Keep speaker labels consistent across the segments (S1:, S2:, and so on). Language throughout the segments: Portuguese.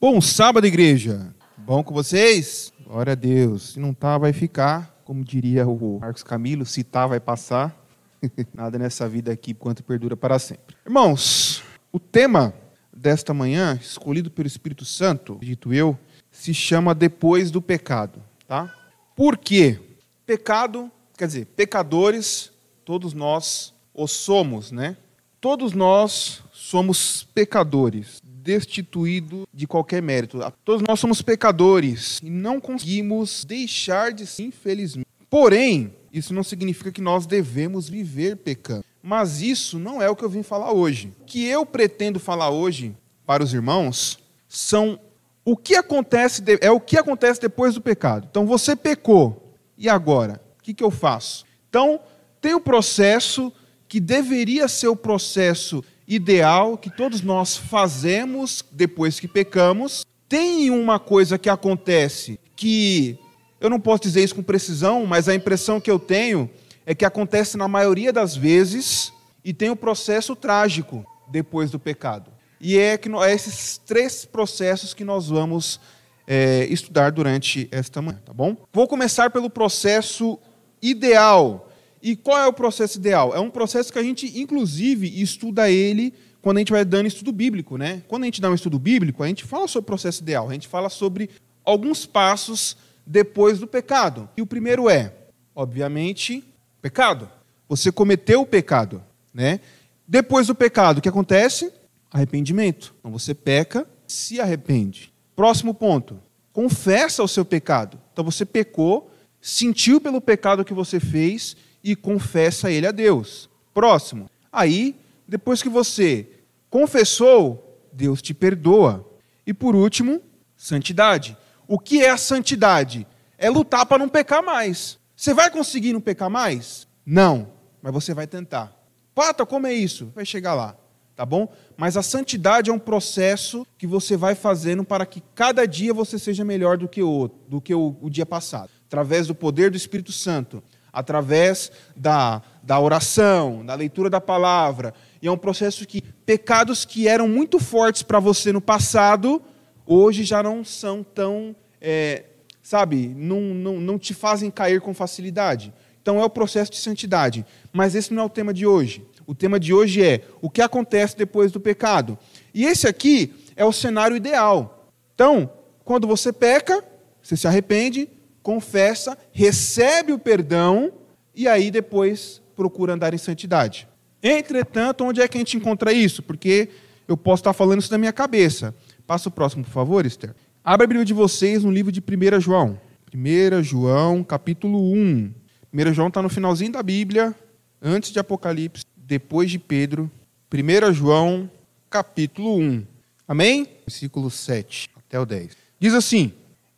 S1: Bom sábado, igreja. Bom com vocês? Glória a Deus. Se não tá, vai ficar. Como diria o Marcos Camilo, se tá, vai passar. Nada nessa vida aqui quanto perdura para sempre. Irmãos, o tema desta manhã, escolhido pelo Espírito Santo, dito eu, se chama Depois do Pecado. Tá? Por quê? Pecado, quer dizer, pecadores, todos nós o somos, né? Todos nós somos pecadores, destituídos de qualquer mérito. Todos nós somos pecadores e não conseguimos deixar de ser, infelizmente. Porém, isso não significa que nós devemos viver pecando. Mas isso não é o que eu vim falar hoje. O que eu pretendo falar hoje para os irmãos são o que acontece é o que acontece depois do pecado. Então você pecou e agora o que, que eu faço? Então tem o processo que deveria ser o processo ideal que todos nós fazemos depois que pecamos. Tem uma coisa que acontece que eu não posso dizer isso com precisão, mas a impressão que eu tenho é que acontece na maioria das vezes e tem o processo trágico depois do pecado. E é, que, é esses três processos que nós vamos é, estudar durante esta manhã, tá bom? Vou começar pelo processo ideal, e qual é o processo ideal? É um processo que a gente, inclusive, estuda ele quando a gente vai dando estudo bíblico, né? Quando a gente dá um estudo bíblico, a gente fala sobre o processo ideal, a gente fala sobre alguns passos depois do pecado. E o primeiro é, obviamente, pecado. Você cometeu o pecado, né? Depois do pecado, o que acontece? Arrependimento. Então você peca, se arrepende. Próximo ponto, confessa o seu pecado. Então você pecou, sentiu pelo pecado que você fez e confessa ele a Deus. Próximo. Aí, depois que você confessou, Deus te perdoa. E por último, santidade. O que é a santidade? É lutar para não pecar mais. Você vai conseguir não pecar mais? Não, mas você vai tentar. Pata, como é isso? Vai chegar lá, tá bom? Mas a santidade é um processo que você vai fazendo para que cada dia você seja melhor do que o, do que o, o dia passado, através do poder do Espírito Santo através da, da oração, da leitura da palavra. E é um processo que pecados que eram muito fortes para você no passado, hoje já não são tão, é, sabe, não, não, não te fazem cair com facilidade. Então é o processo de santidade. Mas esse não é o tema de hoje. O tema de hoje é o que acontece depois do pecado. E esse aqui é o cenário ideal. Então, quando você peca, você se arrepende, confessa, recebe o perdão e aí depois procura andar em santidade. Entretanto, onde é que a gente encontra isso? Porque eu posso estar falando isso da minha cabeça. Passa o próximo, por favor, Esther. Abra a Bíblia de vocês no livro de 1 João. 1 João, capítulo 1. 1 João está no finalzinho da Bíblia, antes de Apocalipse, depois de Pedro. 1 João, capítulo 1. Amém? Versículo 7 até o 10. Diz assim: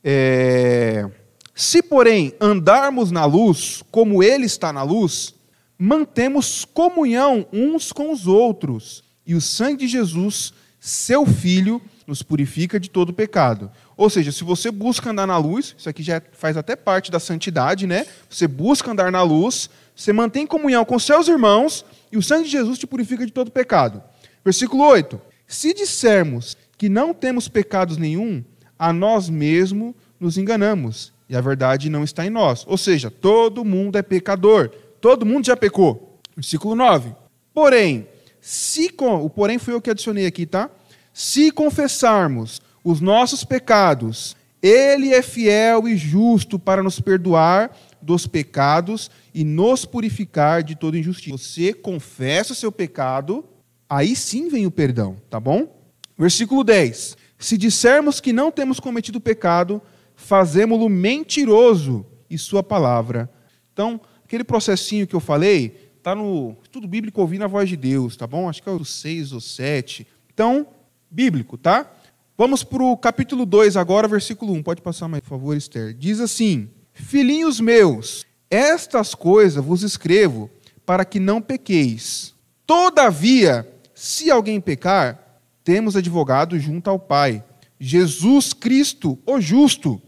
S1: é... Se, porém, andarmos na luz, como Ele está na luz, mantemos comunhão uns com os outros, e o sangue de Jesus, seu Filho, nos purifica de todo pecado. Ou seja, se você busca andar na luz, isso aqui já faz até parte da santidade, né? Você busca andar na luz, você mantém comunhão com seus irmãos, e o sangue de Jesus te purifica de todo pecado. Versículo 8: Se dissermos que não temos pecados nenhum, a nós mesmos nos enganamos e a verdade não está em nós. Ou seja, todo mundo é pecador. Todo mundo já pecou. Versículo 9. Porém, se com, o porém foi eu que adicionei aqui, tá? Se confessarmos os nossos pecados, ele é fiel e justo para nos perdoar dos pecados e nos purificar de toda injustiça. Você confessa o seu pecado, aí sim vem o perdão, tá bom? Versículo 10. Se dissermos que não temos cometido pecado, fazemos-lo mentiroso e sua palavra. Então, aquele processinho que eu falei, está no estudo bíblico ouvindo a voz de Deus, tá bom? Acho que é o 6 ou 7. Então, bíblico, tá? Vamos para o capítulo 2 agora, versículo 1. Pode passar mais, por favor, Esther. Diz assim: Filhinhos meus, estas coisas vos escrevo para que não pequeis. Todavia, se alguém pecar, temos advogado junto ao Pai, Jesus Cristo, o justo.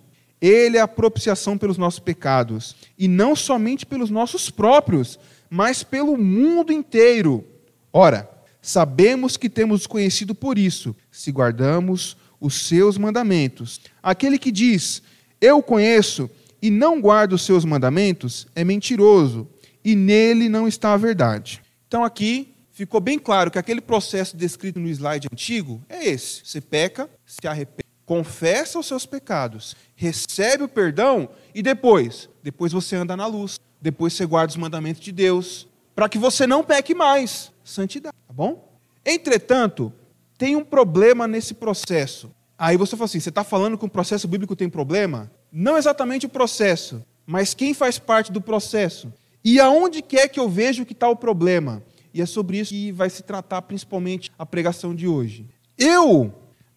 S1: Ele é a propiciação pelos nossos pecados, e não somente pelos nossos próprios, mas pelo mundo inteiro. Ora, sabemos que temos conhecido por isso, se guardamos os seus mandamentos. Aquele que diz, eu conheço, e não guarda os seus mandamentos, é mentiroso, e nele não está a verdade. Então aqui ficou bem claro que aquele processo descrito no slide antigo é esse: você peca, se arrepende, confessa os seus pecados, recebe o perdão e depois, depois você anda na luz, depois você guarda os mandamentos de Deus, para que você não peque mais. Santidade, tá bom? Entretanto, tem um problema nesse processo. Aí você fala assim: você está falando que o processo bíblico tem problema? Não exatamente o processo, mas quem faz parte do processo. E aonde quer que eu vejo que está o problema? E é sobre isso que vai se tratar principalmente a pregação de hoje. Eu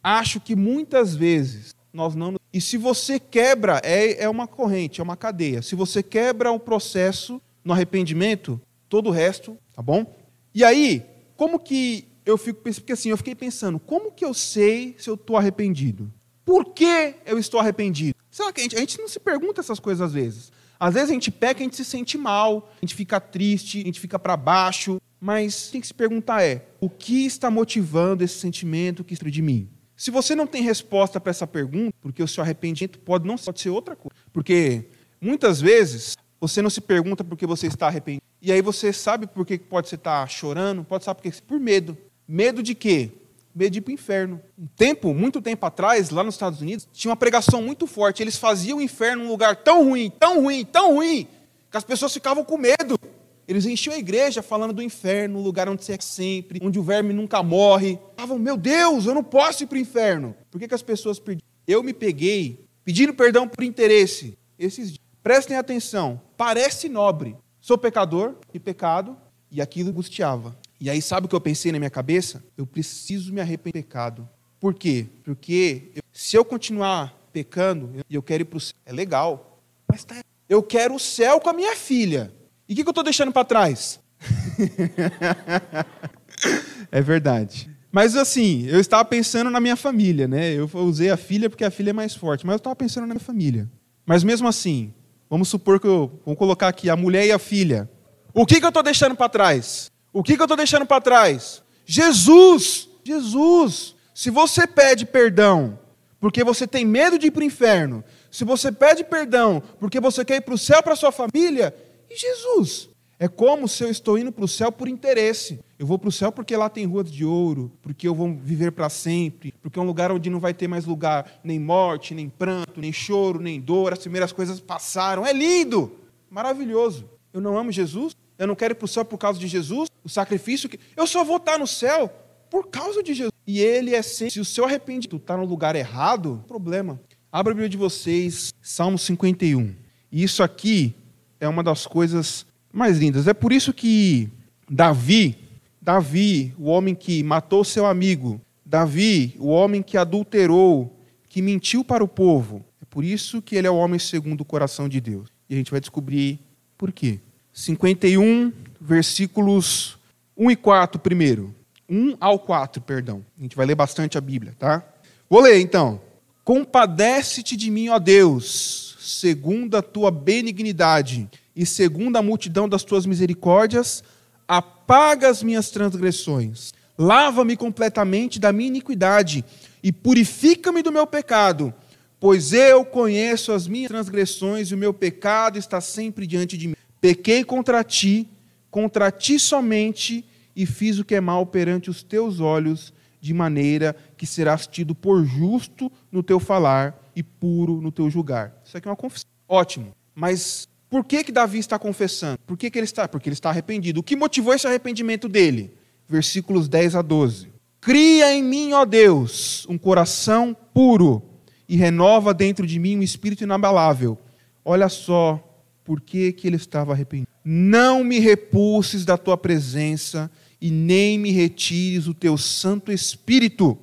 S1: acho que muitas vezes nós não. E se você quebra, é, é uma corrente, é uma cadeia. Se você quebra o processo no arrependimento, todo o resto, tá bom? E aí, como que eu fico pensando? Porque assim, eu fiquei pensando, como que eu sei se eu estou arrependido? Por que eu estou arrependido? Será que a gente, a gente não se pergunta essas coisas às vezes? Às vezes a gente peca, a gente se sente mal, a gente fica triste, a gente fica para baixo, mas tem que se perguntar é, o que está motivando esse sentimento que está de mim? Se você não tem resposta para essa pergunta, porque o seu arrependimento pode não pode ser outra coisa. Porque muitas vezes você não se pergunta por que você está arrependido. E aí você sabe por que pode você estar chorando, pode saber por que por medo. Medo de quê? Medo de ir para o inferno. Um tempo, muito tempo atrás, lá nos Estados Unidos, tinha uma pregação muito forte. Eles faziam o inferno um lugar tão ruim, tão ruim, tão ruim, que as pessoas ficavam com medo. Eles enchiam a igreja falando do inferno, um lugar onde você é sempre, onde o verme nunca morre. Falavam, meu Deus, eu não posso ir para o inferno. Por que, que as pessoas perdiam? Eu me peguei pedindo perdão por interesse. Esses dias. Prestem atenção, parece nobre. Sou pecador e pecado, e aquilo angustiava. E aí, sabe o que eu pensei na minha cabeça? Eu preciso me arrepender do pecado. Por quê? Porque eu, se eu continuar pecando e eu, eu quero ir para o céu, é legal, mas tá, eu quero o céu com a minha filha. E o que, que eu estou deixando para trás? é verdade. Mas assim, eu estava pensando na minha família, né? Eu usei a filha porque a filha é mais forte, mas eu estava pensando na minha família. Mas mesmo assim, vamos supor que eu. Vamos colocar aqui a mulher e a filha. O que, que eu estou deixando para trás? O que, que eu estou deixando para trás? Jesus! Jesus! Se você pede perdão porque você tem medo de ir para o inferno, se você pede perdão porque você quer ir para o céu para sua família, e Jesus? É como se eu estou indo para o céu por interesse. Eu vou para o céu porque lá tem ruas de ouro, porque eu vou viver para sempre, porque é um lugar onde não vai ter mais lugar nem morte, nem pranto, nem choro, nem dor. As primeiras coisas passaram. É lindo, maravilhoso. Eu não amo Jesus? Eu não quero ir para o céu por causa de Jesus? O sacrifício que. Eu só vou estar no céu por causa de Jesus. E ele é sempre. Se o seu arrependimento está no lugar errado, problema. Abra a Bíblia de vocês, Salmo 51. E isso aqui é uma das coisas mais lindas. É por isso que Davi, Davi, o homem que matou seu amigo, Davi, o homem que adulterou, que mentiu para o povo, é por isso que ele é o homem segundo o coração de Deus. E a gente vai descobrir por quê. 51, versículos 1 e 4 primeiro. 1 ao 4, perdão. A gente vai ler bastante a Bíblia, tá? Vou ler então. Compadece-te de mim, ó Deus segundo a tua benignidade e segundo a multidão das tuas misericórdias, apaga as minhas transgressões. Lava-me completamente da minha iniquidade e purifica-me do meu pecado, pois eu conheço as minhas transgressões e o meu pecado está sempre diante de mim. Pequei contra ti, contra ti somente, e fiz o que é mal perante os teus olhos, de maneira que serás tido por justo no teu falar e puro no teu julgar. Isso aqui é uma confissão. Ótimo. Mas por que, que Davi está confessando? Por que, que ele está? Porque ele está arrependido. O que motivou esse arrependimento dele? Versículos 10 a 12. Cria em mim, ó Deus, um coração puro e renova dentro de mim um espírito inabalável. Olha só por que, que ele estava arrependido. Não me repulses da tua presença e nem me retires o teu Santo Espírito.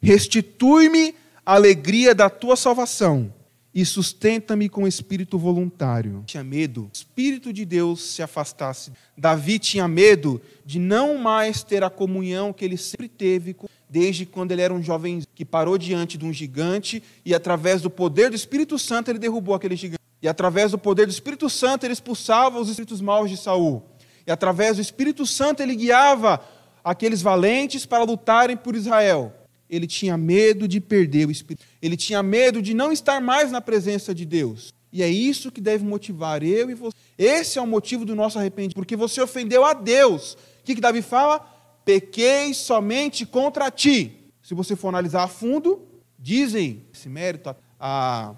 S1: Restitui-me a alegria da tua salvação e sustenta-me com espírito voluntário. Tinha medo, o espírito de Deus se afastasse. Davi tinha medo de não mais ter a comunhão que ele sempre teve desde quando ele era um jovem que parou diante de um gigante e através do poder do Espírito Santo ele derrubou aquele gigante. E através do poder do Espírito Santo ele expulsava os espíritos maus de Saul. E através do Espírito Santo ele guiava aqueles valentes para lutarem por Israel. Ele tinha medo de perder o Espírito. Ele tinha medo de não estar mais na presença de Deus. E é isso que deve motivar eu e você. Esse é o motivo do nosso arrependimento, porque você ofendeu a Deus. O que, que Davi fala? Pequei somente contra ti. Se você for analisar a fundo, dizem esse mérito, a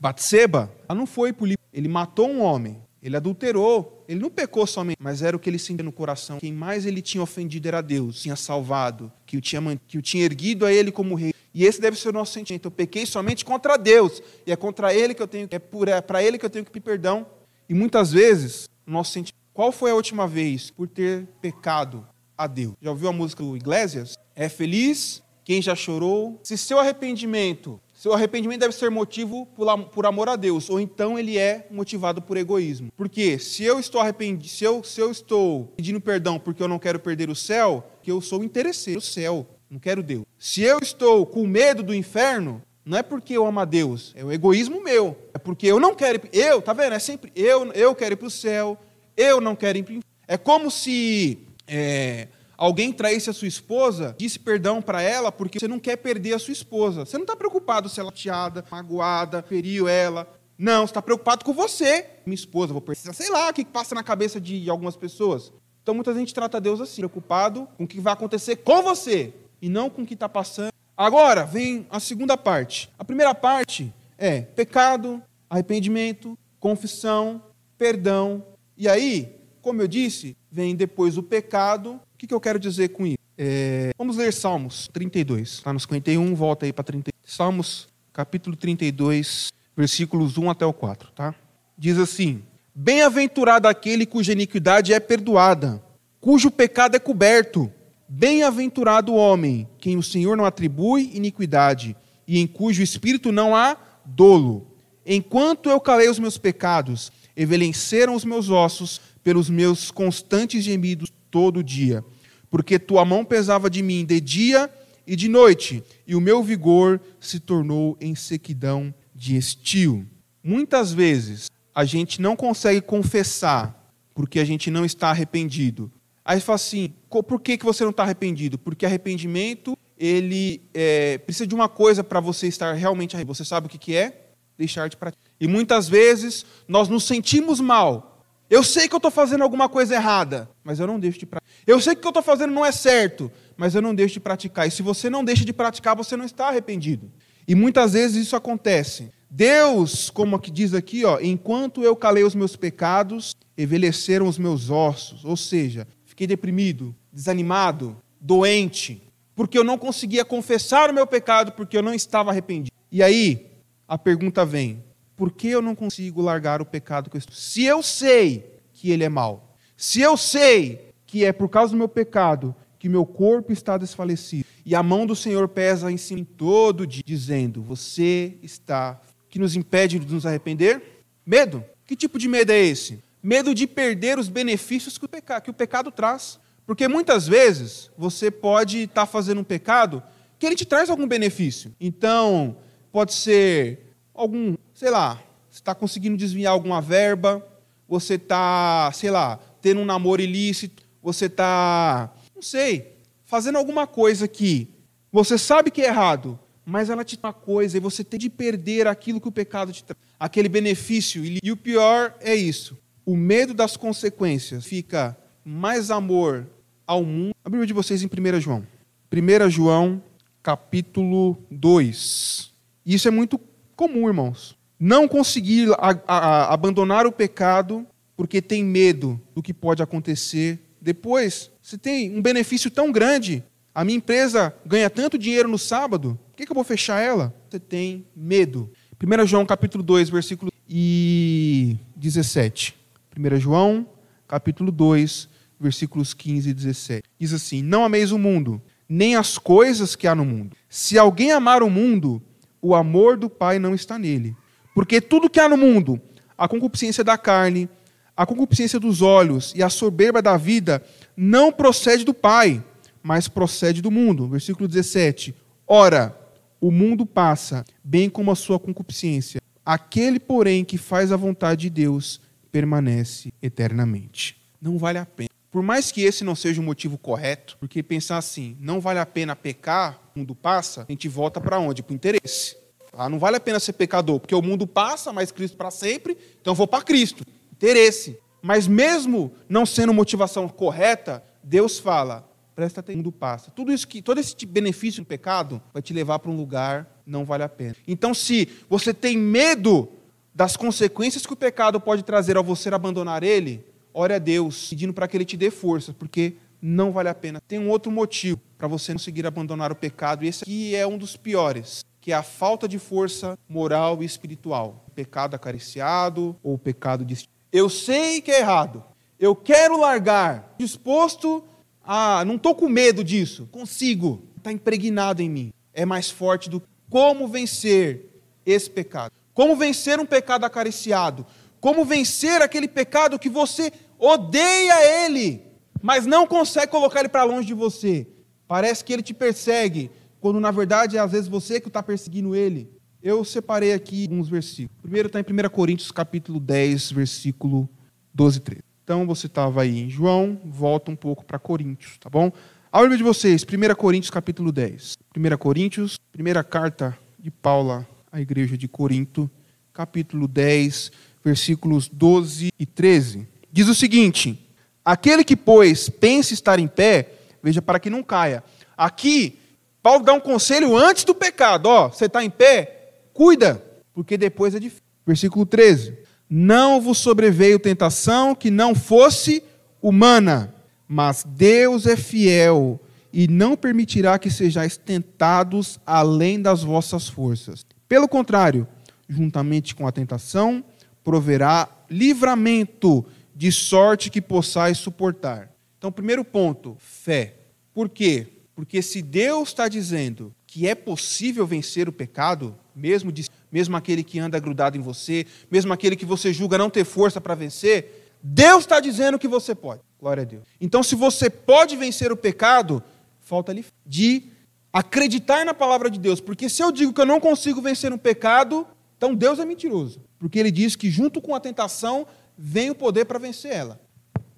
S1: Batseba, ela não foi polícia. Ele matou um homem, ele adulterou, ele não pecou somente, mas era o que ele sentia no coração. Quem mais ele tinha ofendido era Deus, tinha salvado, que o tinha, que o tinha erguido a ele como rei. E esse deve ser o nosso sentimento. Eu pequei somente contra Deus, e é contra ele que eu tenho, é, é para ele que eu tenho que pedir perdão. E muitas vezes, o nosso sentimento, qual foi a última vez por ter pecado a Deus? Já ouviu a música do Iglesias? É feliz quem já chorou. Se seu arrependimento, seu arrependimento deve ser motivo por amor a Deus, ou então ele é motivado por egoísmo. Porque se eu estou arrependido, se eu, se eu estou pedindo perdão porque eu não quero perder o céu, que eu sou interesseiro, o céu, não quero Deus. Se eu estou com medo do inferno, não é porque eu amo a Deus, é o egoísmo meu. É porque eu não quero ir, eu, tá vendo? É sempre eu, eu quero ir para o céu, eu não quero ir para o inferno. É como se é, alguém traísse a sua esposa, disse perdão para ela porque você não quer perder a sua esposa. Você não está preocupado se ela é chateada, magoada, feriu ela. Não, você está preocupado com você. Minha esposa, vou perder. Sei lá o que passa na cabeça de algumas pessoas. Então muita gente trata Deus assim, preocupado com o que vai acontecer com você e não com o que está passando. Agora vem a segunda parte. A primeira parte é pecado, arrependimento, confissão, perdão. E aí, como eu disse, vem depois o pecado o que, eu quero dizer com isso? É, vamos ler Salmos 32. Está no 51, volta aí para 32. Salmos, capítulo 32, versículos 1 até o 4. Tá? Diz assim: Bem-aventurado aquele cuja iniquidade é perdoada, cujo pecado é coberto. Bem-aventurado o homem, quem o Senhor não atribui iniquidade, e em cujo espírito não há dolo. Enquanto eu calei os meus pecados, envelheceram os meus ossos pelos meus constantes gemidos todo dia. Porque tua mão pesava de mim de dia e de noite, e o meu vigor se tornou em sequidão de estio. Muitas vezes a gente não consegue confessar porque a gente não está arrependido. Aí fala assim, por que, que você não está arrependido? Porque arrependimento, ele é, precisa de uma coisa para você estar realmente arrependido. Você sabe o que, que é? Deixar de praticar. E muitas vezes nós nos sentimos mal eu sei que eu estou fazendo alguma coisa errada, mas eu não deixo de praticar. Eu sei que o que eu estou fazendo não é certo, mas eu não deixo de praticar. E se você não deixa de praticar, você não está arrependido. E muitas vezes isso acontece. Deus, como aqui diz aqui, ó, enquanto eu calei os meus pecados, envelheceram os meus ossos. Ou seja, fiquei deprimido, desanimado, doente, porque eu não conseguia confessar o meu pecado, porque eu não estava arrependido. E aí, a pergunta vem: por que eu não consigo largar o pecado que eu estou? Se eu sei que ele é mau, se eu sei que é por causa do meu pecado que meu corpo está desfalecido, e a mão do Senhor pesa em cima todo dia, dizendo: Você está. que nos impede de nos arrepender? Medo. Que tipo de medo é esse? Medo de perder os benefícios que o que o pecado traz. Porque muitas vezes você pode estar fazendo um pecado que ele te traz algum benefício. Então, pode ser algum sei lá, você está conseguindo desviar alguma verba, você está, sei lá, tendo um namoro ilícito, você está, não sei, fazendo alguma coisa que você sabe que é errado, mas ela te dá coisa e você tem de perder aquilo que o pecado te traz, aquele benefício. E o pior é isso: o medo das consequências fica mais amor ao mundo. A Bíblia de vocês em 1 João. 1 João, capítulo 2. Isso é muito comum, irmãos não conseguir a, a, abandonar o pecado porque tem medo do que pode acontecer depois. Você tem um benefício tão grande. A minha empresa ganha tanto dinheiro no sábado, por que, que eu vou fechar ela? Você tem medo. 1 João capítulo 2, versículo e 17. 1 João capítulo 2, versículos 15 e 17. Diz assim: Não ameis o mundo, nem as coisas que há no mundo. Se alguém amar o mundo, o amor do Pai não está nele. Porque tudo que há no mundo, a concupiscência da carne, a concupiscência dos olhos e a soberba da vida, não procede do Pai, mas procede do mundo. Versículo 17. Ora, o mundo passa, bem como a sua concupiscência. Aquele, porém, que faz a vontade de Deus, permanece eternamente. Não vale a pena. Por mais que esse não seja o motivo correto, porque pensar assim, não vale a pena pecar, o mundo passa, a gente volta para onde? Para o interesse. Ah, não vale a pena ser pecador, porque o mundo passa, mas Cristo para sempre, então vou para Cristo. Interesse. Mas mesmo não sendo motivação correta, Deus fala: presta atenção, o mundo passa. Tudo isso que, todo esse benefício do pecado vai te levar para um lugar não vale a pena. Então, se você tem medo das consequências que o pecado pode trazer ao você abandonar ele, ore a Deus, pedindo para que ele te dê força, porque não vale a pena. Tem um outro motivo para você não conseguir abandonar o pecado, e esse aqui é um dos piores, que é a falta de força moral e espiritual. Pecado acariciado ou pecado de eu sei que é errado. Eu quero largar. Disposto a. Não estou com medo disso. Consigo. Está impregnado em mim. É mais forte do como vencer esse pecado. Como vencer um pecado acariciado. Como vencer aquele pecado que você odeia ele, mas não consegue colocar ele para longe de você. Parece que ele te persegue, quando na verdade é às vezes você que está perseguindo ele. Eu separei aqui alguns versículos. Primeiro está em 1 Coríntios capítulo 10, versículo 12 e 13. Então você estava aí em João, volta um pouco para Coríntios, tá bom? A Bíblia de vocês, 1 Coríntios capítulo 10. 1 Coríntios, primeira carta de Paula à igreja de Corinto, capítulo 10, versículos 12 e 13. Diz o seguinte: Aquele que, pois, pensa estar em pé, veja para que não caia. Aqui, Paulo dá um conselho antes do pecado. Ó, você está em pé? Cuida, porque depois é difícil. Versículo 13: Não vos sobreveio tentação que não fosse humana, mas Deus é fiel e não permitirá que sejais tentados além das vossas forças. Pelo contrário, juntamente com a tentação, proverá livramento, de sorte que possais suportar. Então, primeiro ponto, fé. Por quê? Porque se Deus está dizendo que é possível vencer o pecado, mesmo, de, mesmo aquele que anda grudado em você, mesmo aquele que você julga não ter força para vencer, Deus está dizendo que você pode. Glória a Deus. Então, se você pode vencer o pecado, falta-lhe de acreditar na palavra de Deus. Porque se eu digo que eu não consigo vencer um pecado, então Deus é mentiroso. Porque ele diz que junto com a tentação vem o poder para vencer ela.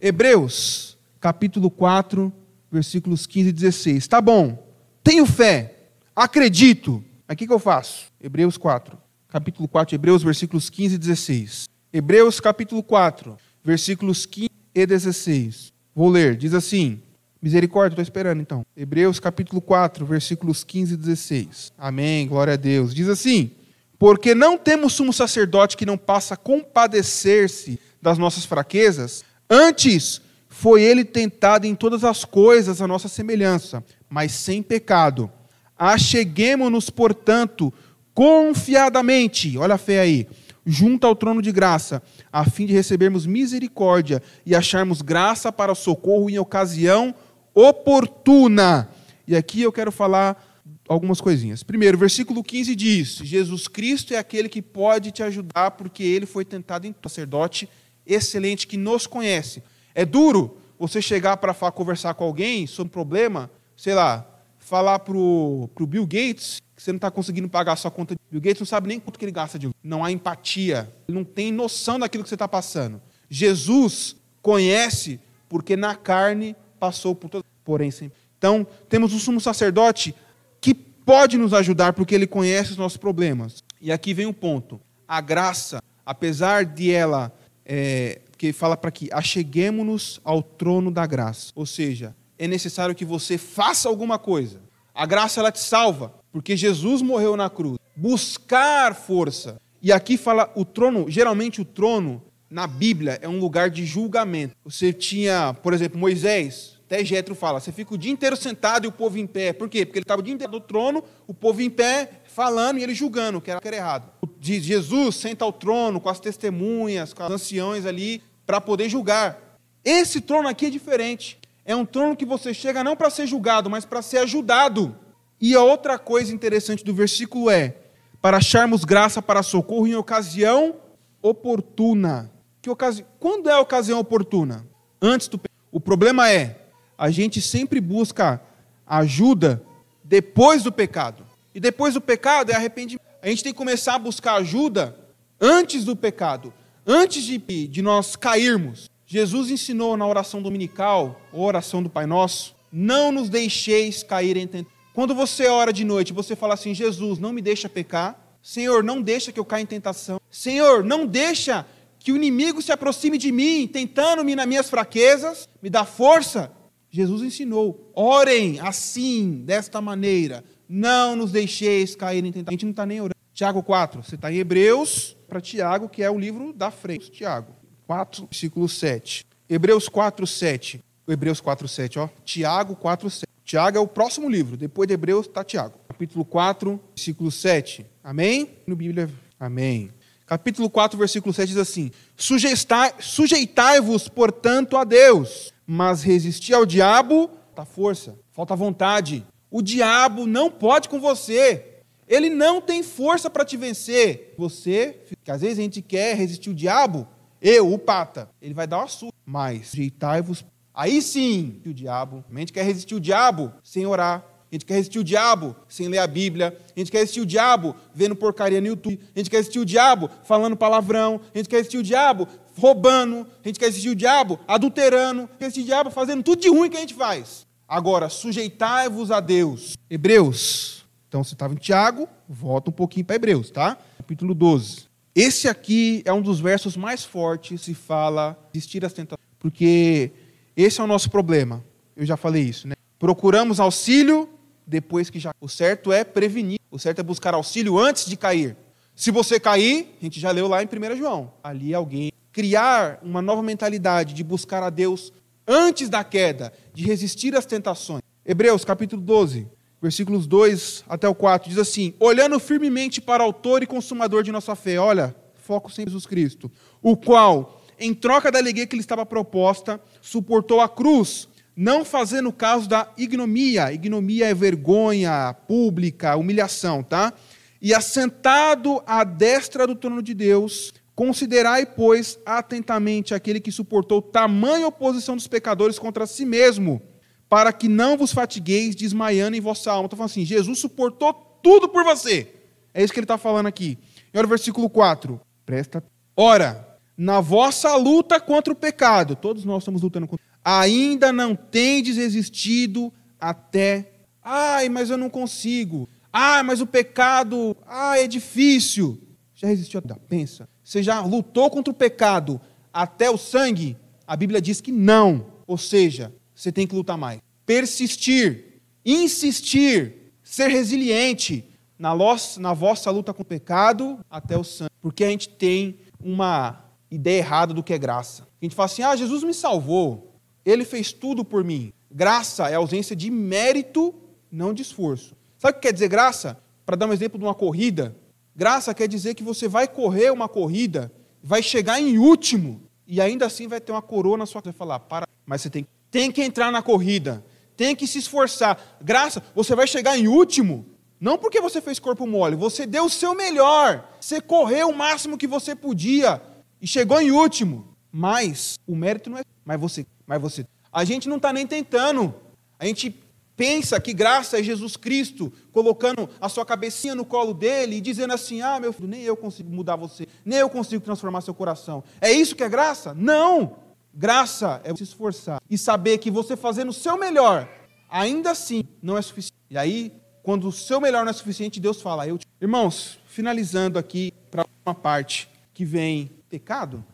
S1: Hebreus, capítulo 4, versículos 15 e 16. Tá bom, tenho fé, acredito, mas o que, que eu faço? Hebreus 4, capítulo 4, Hebreus, versículos 15 e 16. Hebreus, capítulo 4, versículos 15 e 16. Vou ler, diz assim: Misericórdia, estou esperando então. Hebreus, capítulo 4, versículos 15 e 16. Amém, glória a Deus. Diz assim: Porque não temos sumo sacerdote que não passa a compadecer-se das nossas fraquezas, antes foi ele tentado em todas as coisas a nossa semelhança, mas sem pecado. Acheguemo-nos, portanto, confiadamente, olha a fé aí, junto ao trono de graça, a fim de recebermos misericórdia e acharmos graça para socorro em ocasião oportuna. E aqui eu quero falar algumas coisinhas. Primeiro, versículo 15 diz: Jesus Cristo é aquele que pode te ajudar, porque ele foi tentado em sacerdote excelente que nos conhece. É duro você chegar para conversar com alguém sobre um problema, sei lá, falar para o Bill Gates que você não está conseguindo pagar a sua conta. Bill Gates não sabe nem quanto que ele gasta de Não há empatia. Ele não tem noção daquilo que você está passando. Jesus conhece porque na carne passou por todo. Porém, sempre. Então, temos um sumo sacerdote que pode nos ajudar porque ele conhece os nossos problemas. E aqui vem um ponto. A graça, apesar de ela, é, que fala para que acheguemos-nos ao trono da graça. Ou seja, é necessário que você faça alguma coisa. A graça ela te salva, porque Jesus morreu na cruz. Buscar força. E aqui fala o trono, geralmente o trono na Bíblia é um lugar de julgamento. Você tinha, por exemplo, Moisés, até Jetro fala, você fica o dia inteiro sentado e o povo em pé. Por quê? Porque ele estava o dia inteiro no trono, o povo em pé, falando e ele julgando, que era, errado. Jesus senta ao trono com as testemunhas, com os anciões ali, para poder julgar. Esse trono aqui é diferente. É um trono que você chega não para ser julgado, mas para ser ajudado. E a outra coisa interessante do versículo é: para acharmos graça para socorro em ocasião oportuna. Que ocasi... Quando é a ocasião oportuna? Antes do O problema é, a gente sempre busca ajuda depois do pecado. E depois do pecado é arrependimento. A gente tem que começar a buscar ajuda antes do pecado, antes de, de nós cairmos. Jesus ensinou na oração dominical, ou oração do Pai Nosso, não nos deixeis cair em tentação. Quando você ora de noite, você fala assim: Jesus, não me deixa pecar. Senhor, não deixa que eu caia em tentação. Senhor, não deixa que o inimigo se aproxime de mim, tentando-me nas minhas fraquezas. Me dá força. Jesus ensinou: orem assim, desta maneira. Não nos deixeis cair em tentação. A gente não está nem orando. Tiago 4, você está em Hebreus para Tiago, que é o livro da frente. Tiago 4, versículo 7. Hebreus 4, 7. Hebreus 4, 7, ó. Tiago 4, 7. Tiago é o próximo livro. Depois de Hebreus está Tiago. Capítulo 4, versículo 7. Amém? No Bíblia, amém. Capítulo 4, versículo 7 diz assim: Sujeitai-vos, portanto, a Deus, mas resisti ao diabo, falta força, falta vontade. O diabo não pode com você. Ele não tem força para te vencer. Você, que às vezes a gente quer resistir o diabo, eu, o pata, ele vai dar uma surra. Mas sujeitai-vos. Aí sim, o diabo. A gente quer resistir o diabo sem orar. A gente quer resistir o diabo sem ler a Bíblia. A gente quer resistir o diabo vendo porcaria no YouTube. A gente quer resistir o diabo falando palavrão. A gente quer resistir o diabo roubando. A gente quer resistir o diabo adulterando. A gente quer resistir o diabo fazendo tudo de ruim que a gente faz. Agora, sujeitai-vos a Deus. Hebreus então, você estava em Tiago, volta um pouquinho para Hebreus, tá? Capítulo 12. Esse aqui é um dos versos mais fortes se fala existir as tentações, porque esse é o nosso problema. Eu já falei isso, né? Procuramos auxílio depois que já. O certo é prevenir, o certo é buscar auxílio antes de cair. Se você cair, a gente já leu lá em 1 João. Ali alguém criar uma nova mentalidade de buscar a Deus antes da queda, de resistir às tentações. Hebreus capítulo 12 versículos 2 até o 4, diz assim: Olhando firmemente para o autor e consumador de nossa fé, olha, foco sem Jesus Cristo, o qual, em troca da alegria que lhe estava proposta, suportou a cruz, não fazendo caso da ignomia. Ignomia é vergonha pública, humilhação, tá? E assentado à destra do trono de Deus, considerai, pois, atentamente aquele que suportou tamanha oposição dos pecadores contra si mesmo para que não vos fatigueis desmaiando em vossa alma. Estou falando assim, Jesus suportou tudo por você. É isso que ele está falando aqui. E olha o versículo 4. Presta. Ora, na vossa luta contra o pecado, todos nós estamos lutando contra ainda não tendes resistido até. Ai, mas eu não consigo. Ai, mas o pecado, ai, é difícil. Já resistiu? Pensa. Você já lutou contra o pecado até o sangue? A Bíblia diz que não. Ou seja, você tem que lutar mais. Persistir, insistir, ser resiliente na, na vossa luta com o pecado até o sangue. Porque a gente tem uma ideia errada do que é graça. A gente fala assim: ah, Jesus me salvou, ele fez tudo por mim. Graça é ausência de mérito, não de esforço. Sabe o que quer dizer graça? Para dar um exemplo de uma corrida, graça quer dizer que você vai correr uma corrida, vai chegar em último, e ainda assim vai ter uma coroa na sua. Você vai falar, para, mas você tem tem que entrar na corrida, tem que se esforçar. Graça, você vai chegar em último, não porque você fez corpo mole, você deu o seu melhor, você correu o máximo que você podia e chegou em último. Mas o mérito não é. Mas você, mas você. A gente não está nem tentando. A gente pensa que graça é Jesus Cristo colocando a sua cabecinha no colo dele e dizendo assim: Ah, meu filho, nem eu consigo mudar você, nem eu consigo transformar seu coração. É isso que é graça? Não! Graça é se esforçar e saber que você fazendo o seu melhor, ainda assim não é suficiente. E aí, quando o seu melhor não é suficiente, Deus fala: eu te... Irmãos, finalizando aqui para uma parte que vem pecado,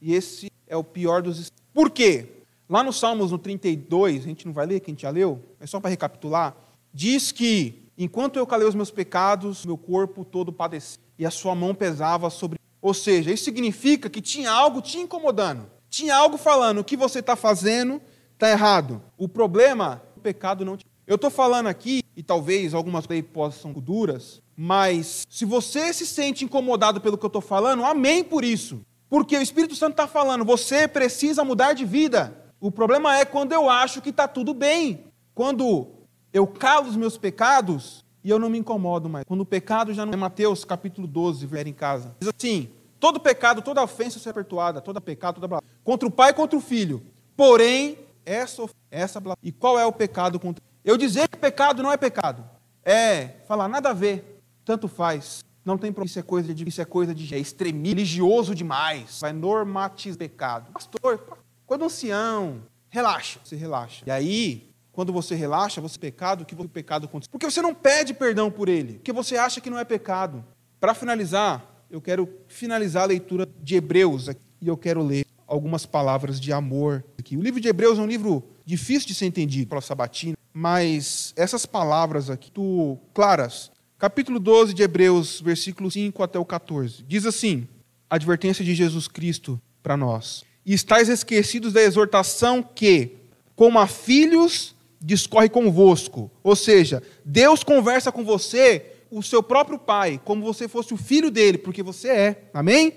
S1: e esse é o pior dos. Por quê? Lá no Salmos no 32, a gente não vai ler, que a gente já leu, é só para recapitular, diz que enquanto eu calei os meus pecados, meu corpo todo padecia e a sua mão pesava sobre. Ou seja, isso significa que tinha algo te incomodando. Tinha algo falando, o que você está fazendo está errado. O problema, o pecado não. Eu estou falando aqui, e talvez algumas leis possam ser duras, mas se você se sente incomodado pelo que eu estou falando, amém por isso. Porque o Espírito Santo está falando, você precisa mudar de vida. O problema é quando eu acho que está tudo bem. Quando eu calo os meus pecados e eu não me incomodo mais. Quando o pecado já não é Mateus capítulo 12, ver em casa. Diz assim: Todo pecado, toda ofensa será perdoada, todo pecado, toda contra o pai e contra o filho. Porém, essa essa e qual é o pecado contra Eu dizer que pecado não é pecado. É falar nada a ver, tanto faz. Não tem problema. Isso é coisa de, isso é coisa de é extremista, religioso demais. Vai normatizar pecado. Pastor, quando ancião, relaxa. Você relaxa. E aí, quando você relaxa, você pecado, que o pecado acontece. Porque você não pede perdão por ele, porque você acha que não é pecado. Para finalizar, eu quero finalizar a leitura de Hebreus e eu quero ler algumas palavras de amor aqui. O livro de Hebreus é um livro difícil de ser entendido pela sabatina, mas essas palavras aqui, tu, claras, capítulo 12 de Hebreus, versículo 5 até o 14. Diz assim: advertência de Jesus Cristo para nós. E estáis esquecidos da exortação que, como a filhos, discorre convosco. Ou seja, Deus conversa com você, o seu próprio pai, como você fosse o filho dele, porque você é. Amém?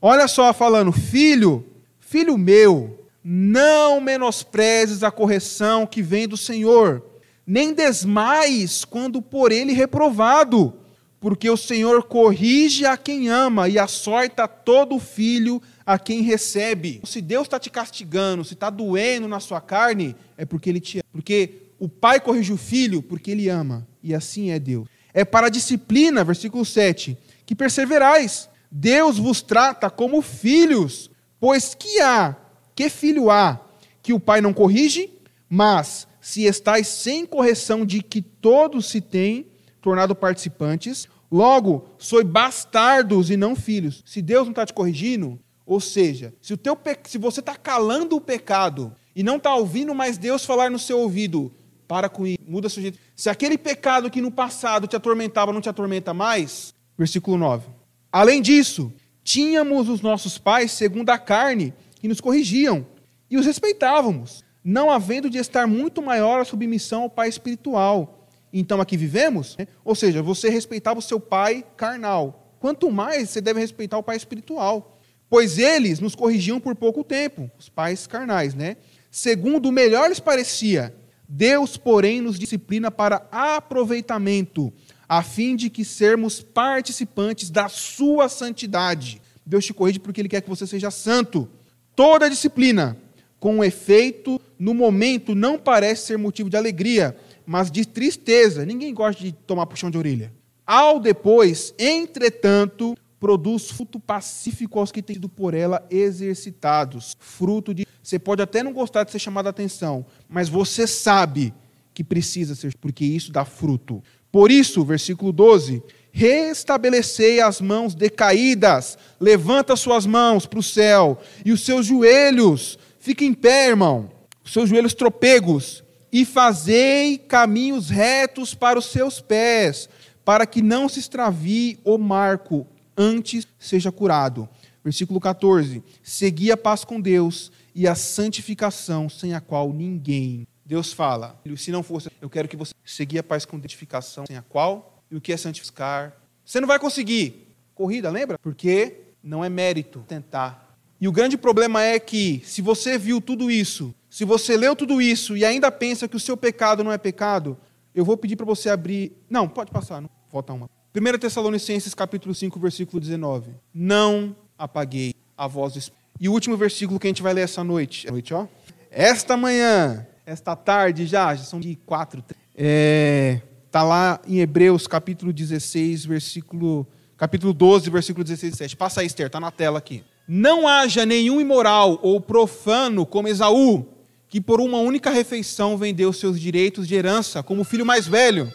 S1: Olha só falando, filho, filho meu, não menosprezes a correção que vem do Senhor nem desmais quando por ele reprovado, porque o Senhor corrige a quem ama e açoita todo filho a quem recebe. Se Deus está te castigando, se está doendo na sua carne, é porque Ele te ama. Porque o pai corrige o filho porque Ele ama. E assim é Deus. É para a disciplina, versículo 7, que perseverais. Deus vos trata como filhos, pois que há, que filho há, que o pai não corrige? Mas se estáis sem correção de que todos se têm tornado participantes, logo sois bastardos e não filhos. Se Deus não está te corrigindo, ou seja, se, o teu pe... se você está calando o pecado e não está ouvindo mais Deus falar no seu ouvido, para com isso, muda seu jeito. Se aquele pecado que no passado te atormentava não te atormenta mais, versículo 9. Além disso, tínhamos os nossos pais segundo a carne que nos corrigiam e os respeitávamos não havendo de estar muito maior a submissão ao pai espiritual. Então aqui vivemos, né? ou seja, você respeitava o seu pai carnal. Quanto mais você deve respeitar o pai espiritual. Pois eles nos corrigiam por pouco tempo, os pais carnais, né? Segundo o melhor lhes parecia. Deus, porém, nos disciplina para aproveitamento, a fim de que sermos participantes da sua santidade. Deus te corrige porque Ele quer que você seja santo. Toda disciplina, com efeito, no momento não parece ser motivo de alegria, mas de tristeza. Ninguém gosta de tomar puxão de orelha. Ao depois, entretanto, produz fruto pacífico aos que têm sido por ela exercitados. Fruto de. Você pode até não gostar de ser chamado a atenção, mas você sabe que precisa ser, porque isso dá fruto. Por isso, versículo 12: restabelecei as mãos decaídas, levanta suas mãos para o céu, e os seus joelhos Fique em pé, irmão, os seus joelhos tropegos, e fazei caminhos retos para os seus pés, para que não se extravie o marco, antes seja curado. Versículo 14: Segui a paz com Deus e a santificação, sem a qual ninguém. Deus fala, se não fosse, eu quero que você segui a paz com identificação, sem a qual, e o que é santificar? Você não vai conseguir. Corrida, lembra? Porque não é mérito tentar e o grande problema é que, se você viu tudo isso, se você leu tudo isso e ainda pensa que o seu pecado não é pecado, eu vou pedir para você abrir. Não, pode passar, não. volta uma. 1 Tessalonicenses capítulo 5, versículo 19. Não apaguei a voz do Espírito. E o último versículo que a gente vai ler essa noite. noite ó. Esta manhã, esta tarde já, já são de quatro. É, tá lá em Hebreus capítulo 16, versículo capítulo 12, versículo 16 e 17. Passa aí, Esther, está na tela aqui. Não haja nenhum imoral ou profano como Esaú, que por uma única refeição vendeu seus direitos de herança como filho mais velho.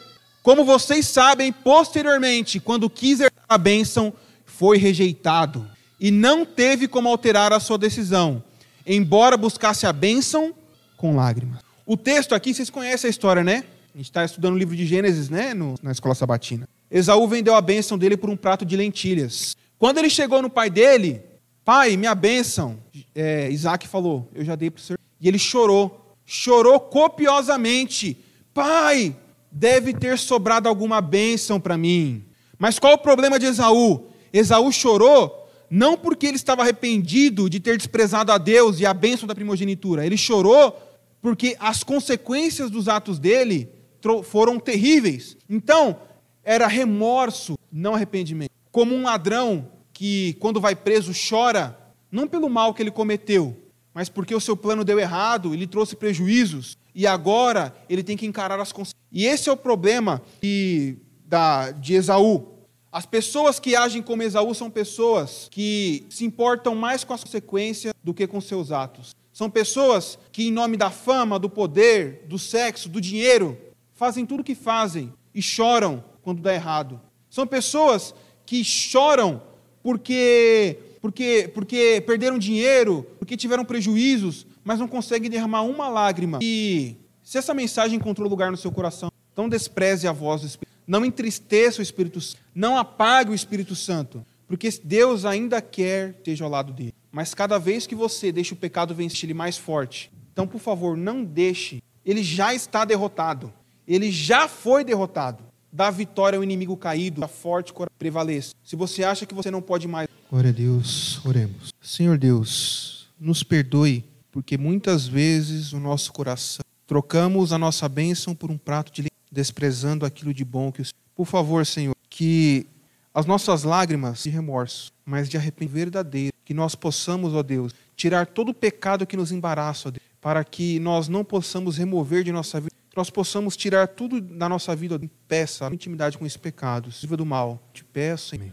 S1: Como vocês sabem, posteriormente, quando quis herdar a bênção, foi rejeitado e não teve como alterar a sua decisão, embora buscasse a bênção com lágrimas. O texto aqui, vocês conhecem a história, né? A gente está estudando o livro de Gênesis, né? No, na escola sabatina. Esaú vendeu a bênção dele por um prato de lentilhas. Quando ele chegou no pai dele, Pai, minha bênção. É, Isaac falou, eu já dei para o senhor. E ele chorou, chorou copiosamente. Pai, deve ter sobrado alguma bênção para mim. Mas qual o problema de Esaú? Esaú chorou não porque ele estava arrependido de ter desprezado a Deus e a bênção da primogenitura. Ele chorou porque as consequências dos atos dele foram terríveis. Então, era remorso, não arrependimento. Como um ladrão que, quando vai preso, chora, não pelo mal que ele cometeu, mas porque o seu plano deu errado, ele trouxe prejuízos, e agora ele tem que encarar as consequências. E esse é o problema de, da, de Esaú. As pessoas que agem como Esaú são pessoas que se importam mais com as consequências do que com seus atos. São pessoas que, em nome da fama, do poder, do sexo, do dinheiro, fazem tudo o que fazem e choram quando dá errado. São pessoas que choram porque, porque, porque perderam dinheiro, porque tiveram prejuízos, mas não conseguem derramar uma lágrima. E se essa mensagem encontrou lugar no seu coração, não despreze a voz do Espírito. Não entristeça o Espírito Santo. Não apague o Espírito Santo. Porque Deus ainda quer esteja ao lado dele. Mas cada vez que você deixa o pecado vencer ele mais forte, então, por favor, não deixe. Ele já está derrotado. Ele já foi derrotado. Dá vitória ao inimigo caído, a forte prevaleça. Se você acha que você não pode mais. Glória a Deus, oremos. Senhor Deus, nos perdoe, porque muitas vezes o nosso coração trocamos a nossa bênção por um prato de desprezando aquilo de bom que o Por favor, Senhor, que as nossas lágrimas de remorso, mas de arrependimento verdadeiro, que nós possamos, ó Deus, tirar todo o pecado que nos embaraça, ó Deus, para que nós não possamos remover de nossa vida, nós possamos tirar tudo da nossa vida, peça, intimidade com esse pecado, viva do mal. Te peço, Senhor.